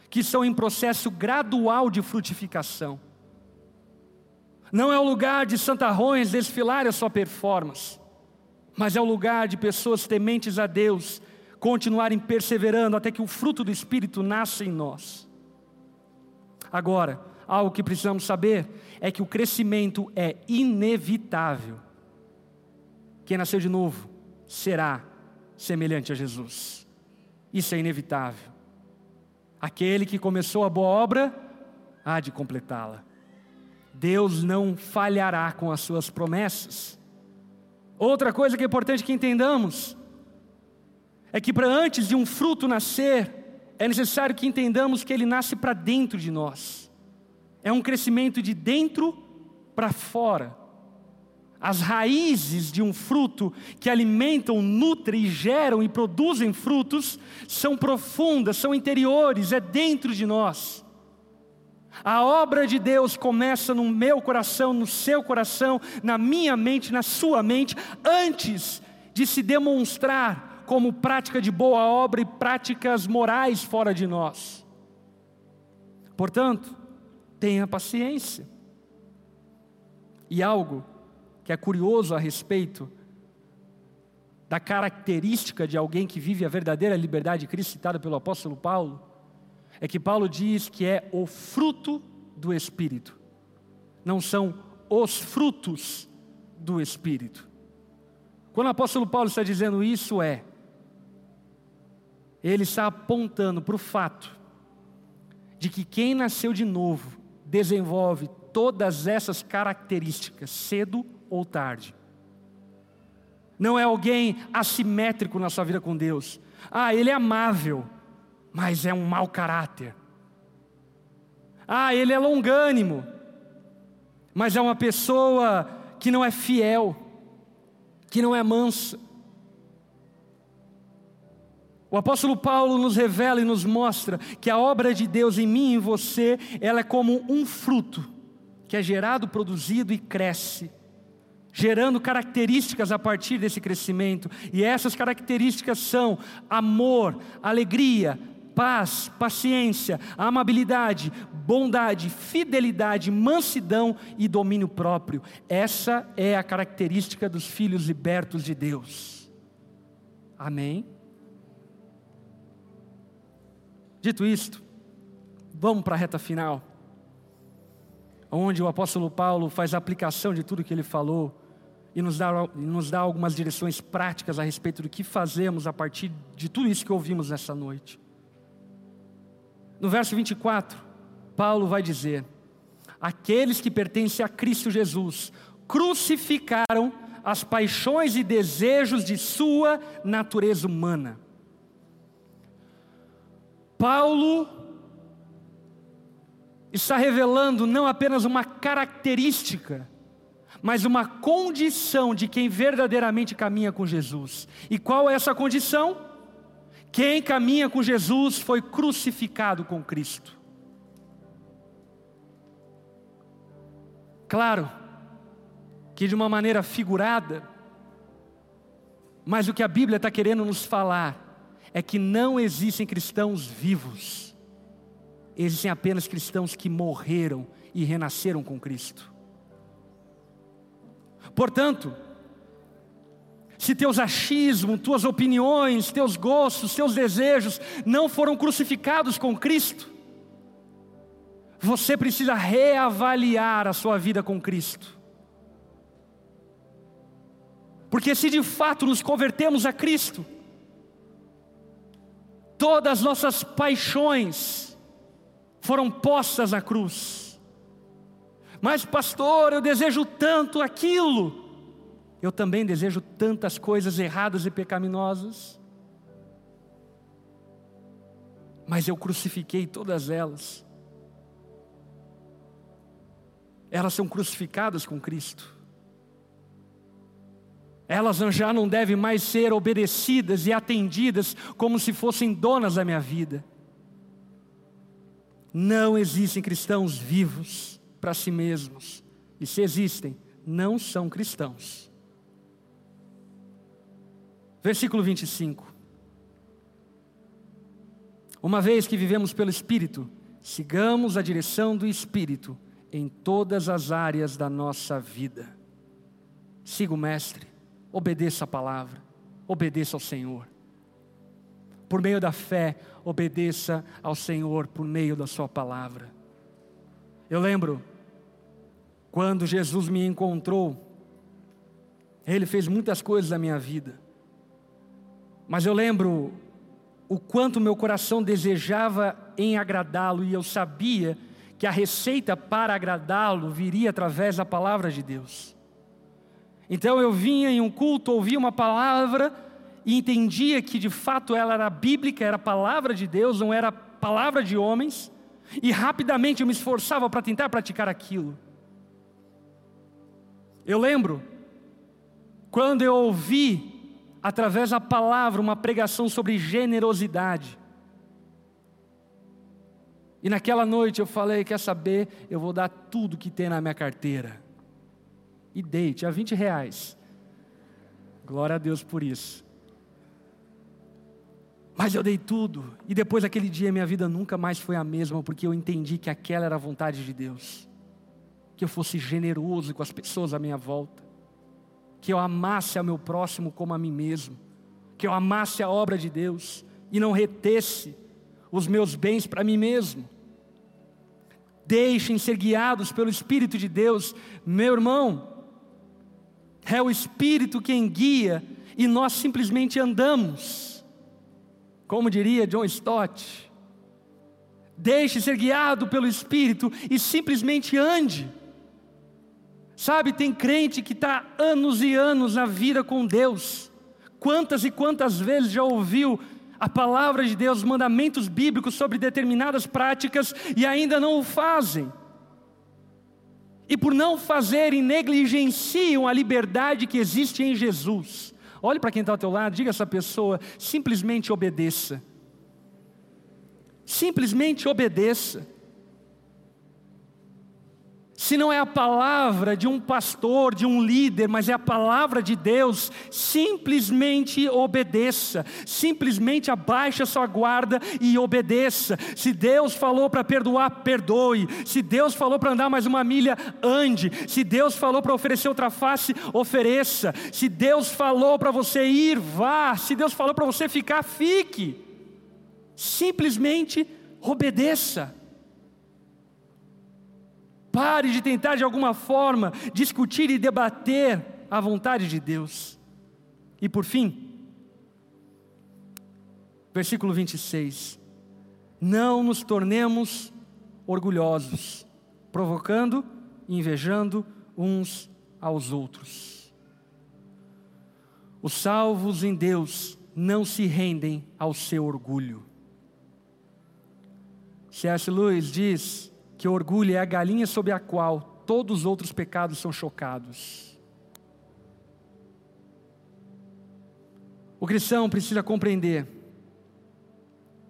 Speaker 1: que estão em processo gradual de frutificação. Não é o lugar de santarrões desfilar a sua performance, mas é o lugar de pessoas tementes a Deus continuarem perseverando até que o fruto do Espírito nasça em nós. Agora, algo que precisamos saber é que o crescimento é inevitável. Quem nasceu de novo será semelhante a Jesus. Isso é inevitável. Aquele que começou a boa obra há de completá-la. Deus não falhará com as suas promessas. Outra coisa que é importante que entendamos é que para antes de um fruto nascer, é necessário que entendamos que ele nasce para dentro de nós. É um crescimento de dentro para fora. As raízes de um fruto que alimentam, nutrem, geram e produzem frutos são profundas, são interiores, é dentro de nós. A obra de Deus começa no meu coração, no seu coração, na minha mente, na sua mente, antes de se demonstrar como prática de boa obra e práticas morais fora de nós. Portanto, tenha paciência. E algo que é curioso a respeito da característica de alguém que vive a verdadeira liberdade de Cristo, citada pelo apóstolo Paulo, é que Paulo diz que é o fruto do Espírito, não são os frutos do Espírito. Quando o apóstolo Paulo está dizendo isso, é, ele está apontando para o fato de que quem nasceu de novo desenvolve todas essas características, cedo ou tarde. Não é alguém assimétrico na sua vida com Deus. Ah, ele é amável, mas é um mau caráter. Ah, ele é longânimo, mas é uma pessoa que não é fiel, que não é mansa. O apóstolo Paulo nos revela e nos mostra que a obra de Deus em mim e em você, ela é como um fruto que é gerado, produzido e cresce, gerando características a partir desse crescimento. E essas características são amor, alegria, paz, paciência, amabilidade, bondade, fidelidade, mansidão e domínio próprio. Essa é a característica dos filhos libertos de Deus. Amém? Dito isto, vamos para a reta final, onde o apóstolo Paulo faz a aplicação de tudo que ele falou e nos dá, nos dá algumas direções práticas a respeito do que fazemos a partir de tudo isso que ouvimos nessa noite. No verso 24, Paulo vai dizer: Aqueles que pertencem a Cristo Jesus crucificaram as paixões e desejos de sua natureza humana. Paulo está revelando não apenas uma característica, mas uma condição de quem verdadeiramente caminha com Jesus. E qual é essa condição? Quem caminha com Jesus foi crucificado com Cristo. Claro que de uma maneira figurada, mas o que a Bíblia está querendo nos falar é que não existem cristãos vivos, existem apenas cristãos que morreram e renasceram com Cristo. Portanto, se teus achismos, tuas opiniões, teus gostos, teus desejos não foram crucificados com Cristo, você precisa reavaliar a sua vida com Cristo. Porque se de fato nos convertemos a Cristo, Todas as nossas paixões foram postas na cruz. Mas, pastor, eu desejo tanto aquilo. Eu também desejo tantas coisas erradas e pecaminosas. Mas eu crucifiquei todas elas. Elas são crucificadas com Cristo elas já não devem mais ser obedecidas e atendidas como se fossem donas da minha vida. Não existem cristãos vivos para si mesmos, e se existem, não são cristãos. Versículo 25. Uma vez que vivemos pelo Espírito, sigamos a direção do Espírito em todas as áreas da nossa vida. Siga o Mestre obedeça a palavra, obedeça ao Senhor. Por meio da fé, obedeça ao Senhor por meio da Sua palavra. Eu lembro, quando Jesus me encontrou, Ele fez muitas coisas na minha vida, mas eu lembro o quanto meu coração desejava em agradá-lo e eu sabia que a receita para agradá-lo viria através da palavra de Deus. Então eu vinha em um culto, ouvia uma palavra e entendia que de fato ela era bíblica, era palavra de Deus, não era palavra de homens, e rapidamente eu me esforçava para tentar praticar aquilo. Eu lembro quando eu ouvi através da palavra uma pregação sobre generosidade. E naquela noite eu falei: quer saber, eu vou dar tudo que tem na minha carteira e dei, tinha 20 reais. Glória a Deus por isso. Mas eu dei tudo, e depois daquele dia minha vida nunca mais foi a mesma, porque eu entendi que aquela era a vontade de Deus. Que eu fosse generoso com as pessoas à minha volta, que eu amasse ao meu próximo como a mim mesmo, que eu amasse a obra de Deus e não retesse os meus bens para mim mesmo. Deixem ser guiados pelo Espírito de Deus, meu irmão. É o Espírito quem guia e nós simplesmente andamos. Como diria John Stott, deixe ser guiado pelo Espírito e simplesmente ande. Sabe, tem crente que está anos e anos na vida com Deus. Quantas e quantas vezes já ouviu a palavra de Deus, mandamentos bíblicos sobre determinadas práticas e ainda não o fazem. E por não fazerem, negligenciam a liberdade que existe em Jesus. Olhe para quem está ao teu lado, diga a essa pessoa: simplesmente obedeça. Simplesmente obedeça se não é a palavra de um pastor, de um líder, mas é a palavra de Deus, simplesmente obedeça, simplesmente abaixe a sua guarda e obedeça. Se Deus falou para perdoar, perdoe. Se Deus falou para andar mais uma milha, ande. Se Deus falou para oferecer outra face, ofereça. Se Deus falou para você ir, vá. Se Deus falou para você ficar, fique. Simplesmente obedeça. Pare de tentar de alguma forma discutir e debater a vontade de Deus. E por fim, versículo 26. Não nos tornemos orgulhosos, provocando e invejando uns aos outros. Os salvos em Deus não se rendem ao seu orgulho. C.S. Lewis diz que orgulho é a galinha sobre a qual todos os outros pecados são chocados. O cristão precisa compreender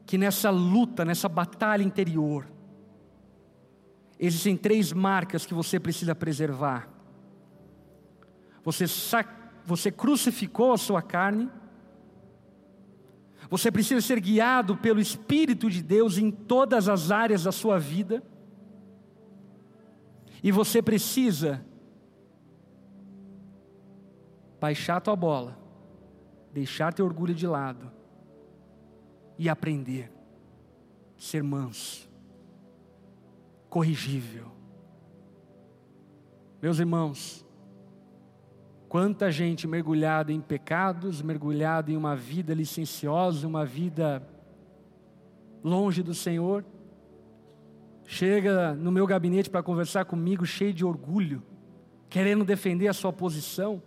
Speaker 1: que nessa luta, nessa batalha interior, existem três marcas que você precisa preservar. Você, você crucificou a sua carne, você precisa ser guiado pelo Espírito de Deus em todas as áreas da sua vida. E você precisa baixar tua bola, deixar teu orgulho de lado e aprender ser manso, corrigível. Meus irmãos, quanta gente mergulhada em pecados, mergulhada em uma vida licenciosa, uma vida longe do Senhor, chega no meu gabinete para conversar comigo cheio de orgulho, querendo defender a sua posição,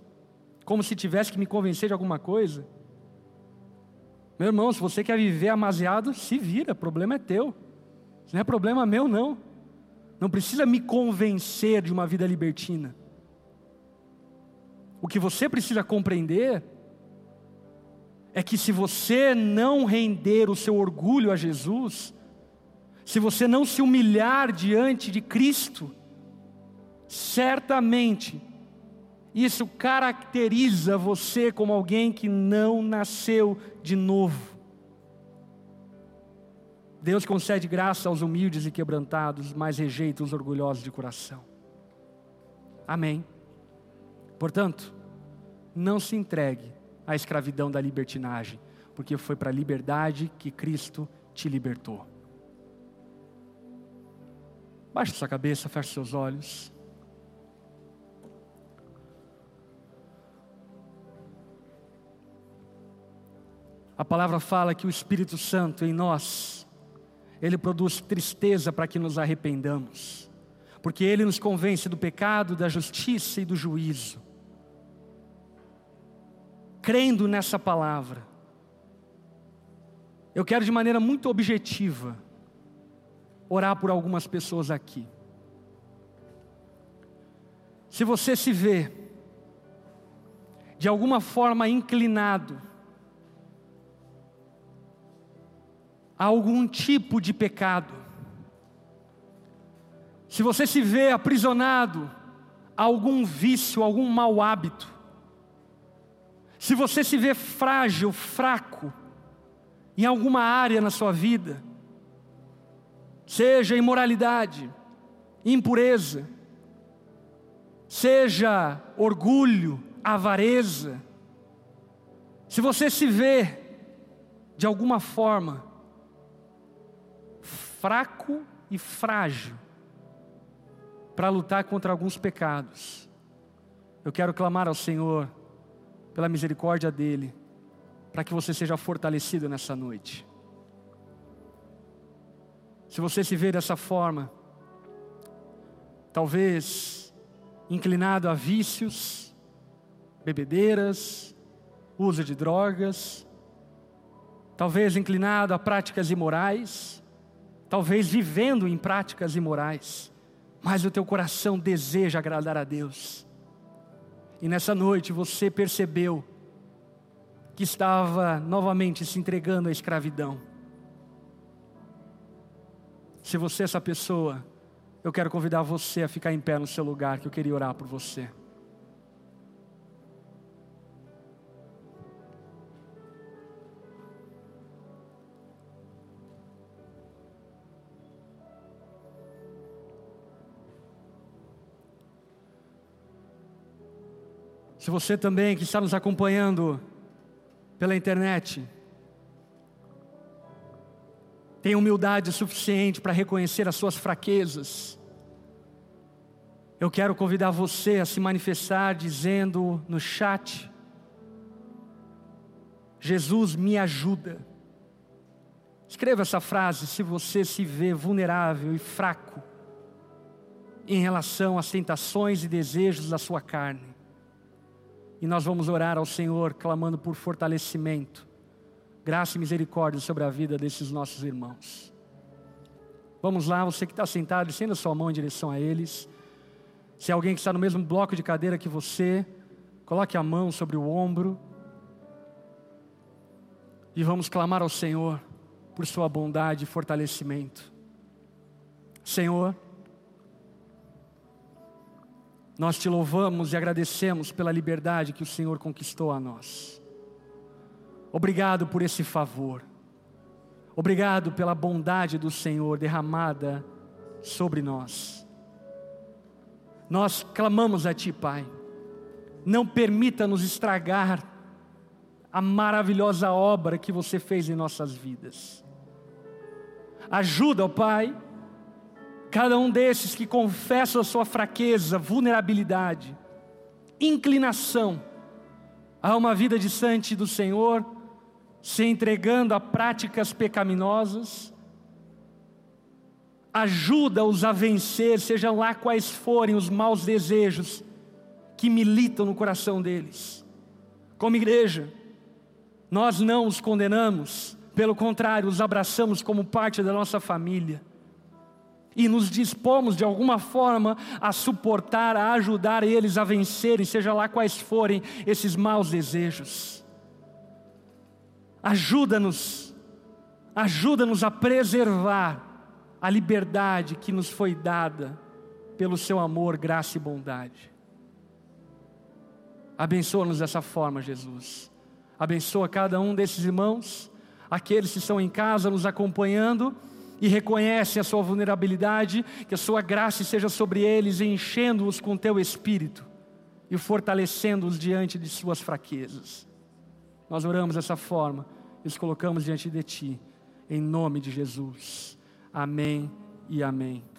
Speaker 1: como se tivesse que me convencer de alguma coisa. Meu irmão, se você quer viver amaziado, se vira, problema é teu. Isso não é problema meu, não. Não precisa me convencer de uma vida libertina. O que você precisa compreender é que se você não render o seu orgulho a Jesus, se você não se humilhar diante de Cristo, certamente isso caracteriza você como alguém que não nasceu de novo. Deus concede graça aos humildes e quebrantados, mas rejeita os orgulhosos de coração. Amém. Portanto, não se entregue à escravidão da libertinagem, porque foi para a liberdade que Cristo te libertou. Baixe sua cabeça, feche seus olhos. A palavra fala que o Espírito Santo em nós, ele produz tristeza para que nos arrependamos, porque ele nos convence do pecado, da justiça e do juízo. Crendo nessa palavra, eu quero de maneira muito objetiva, orar por algumas pessoas aqui. Se você se vê de alguma forma inclinado a algum tipo de pecado, se você se vê aprisionado a algum vício, algum mau hábito, se você se vê frágil, fraco, em alguma área na sua vida, seja imoralidade, impureza, seja orgulho, avareza, se você se vê de alguma forma fraco e frágil para lutar contra alguns pecados, eu quero clamar ao Senhor pela misericórdia dEle, para que você seja fortalecido nessa noite. Se você se vê dessa forma, talvez inclinado a vícios, bebedeiras, uso de drogas, talvez inclinado a práticas imorais, talvez vivendo em práticas imorais, mas o teu coração deseja agradar a Deus. E nessa noite você percebeu que estava novamente se entregando à escravidão. Se você é essa pessoa, eu quero convidar você a ficar em pé no seu lugar, que eu queria orar por você. Se você também que está nos acompanhando pela internet, tem humildade suficiente para reconhecer as suas fraquezas, eu quero convidar você a se manifestar dizendo no chat: Jesus me ajuda. Escreva essa frase se você se vê vulnerável e fraco em relação às tentações e desejos da sua carne. E nós vamos orar ao Senhor, clamando por fortalecimento, graça e misericórdia sobre a vida desses nossos irmãos. Vamos lá, você que está sentado, estenda sua mão em direção a eles. Se é alguém que está no mesmo bloco de cadeira que você, coloque a mão sobre o ombro. E vamos clamar ao Senhor por sua bondade e fortalecimento. Senhor, nós te louvamos e agradecemos pela liberdade que o Senhor conquistou a nós. Obrigado por esse favor. Obrigado pela bondade do Senhor derramada sobre nós. Nós clamamos a Ti, Pai. Não permita-nos estragar a maravilhosa obra que você fez em nossas vidas. Ajuda, ó Pai, Cada um desses que confessa a sua fraqueza, vulnerabilidade, inclinação a uma vida distante do Senhor, se entregando a práticas pecaminosas, ajuda-os a vencer, sejam lá quais forem os maus desejos que militam no coração deles. Como igreja, nós não os condenamos, pelo contrário, os abraçamos como parte da nossa família e nos dispomos de alguma forma a suportar, a ajudar eles a vencerem, seja lá quais forem esses maus desejos. Ajuda-nos, ajuda-nos a preservar a liberdade que nos foi dada pelo seu amor, graça e bondade. Abençoa-nos dessa forma, Jesus. Abençoa cada um desses irmãos, aqueles que estão em casa nos acompanhando e reconhecem a sua vulnerabilidade, que a sua graça seja sobre eles, enchendo-os com teu espírito e fortalecendo-os diante de suas fraquezas. Nós oramos dessa forma e os colocamos diante de ti, em nome de Jesus. Amém e amém.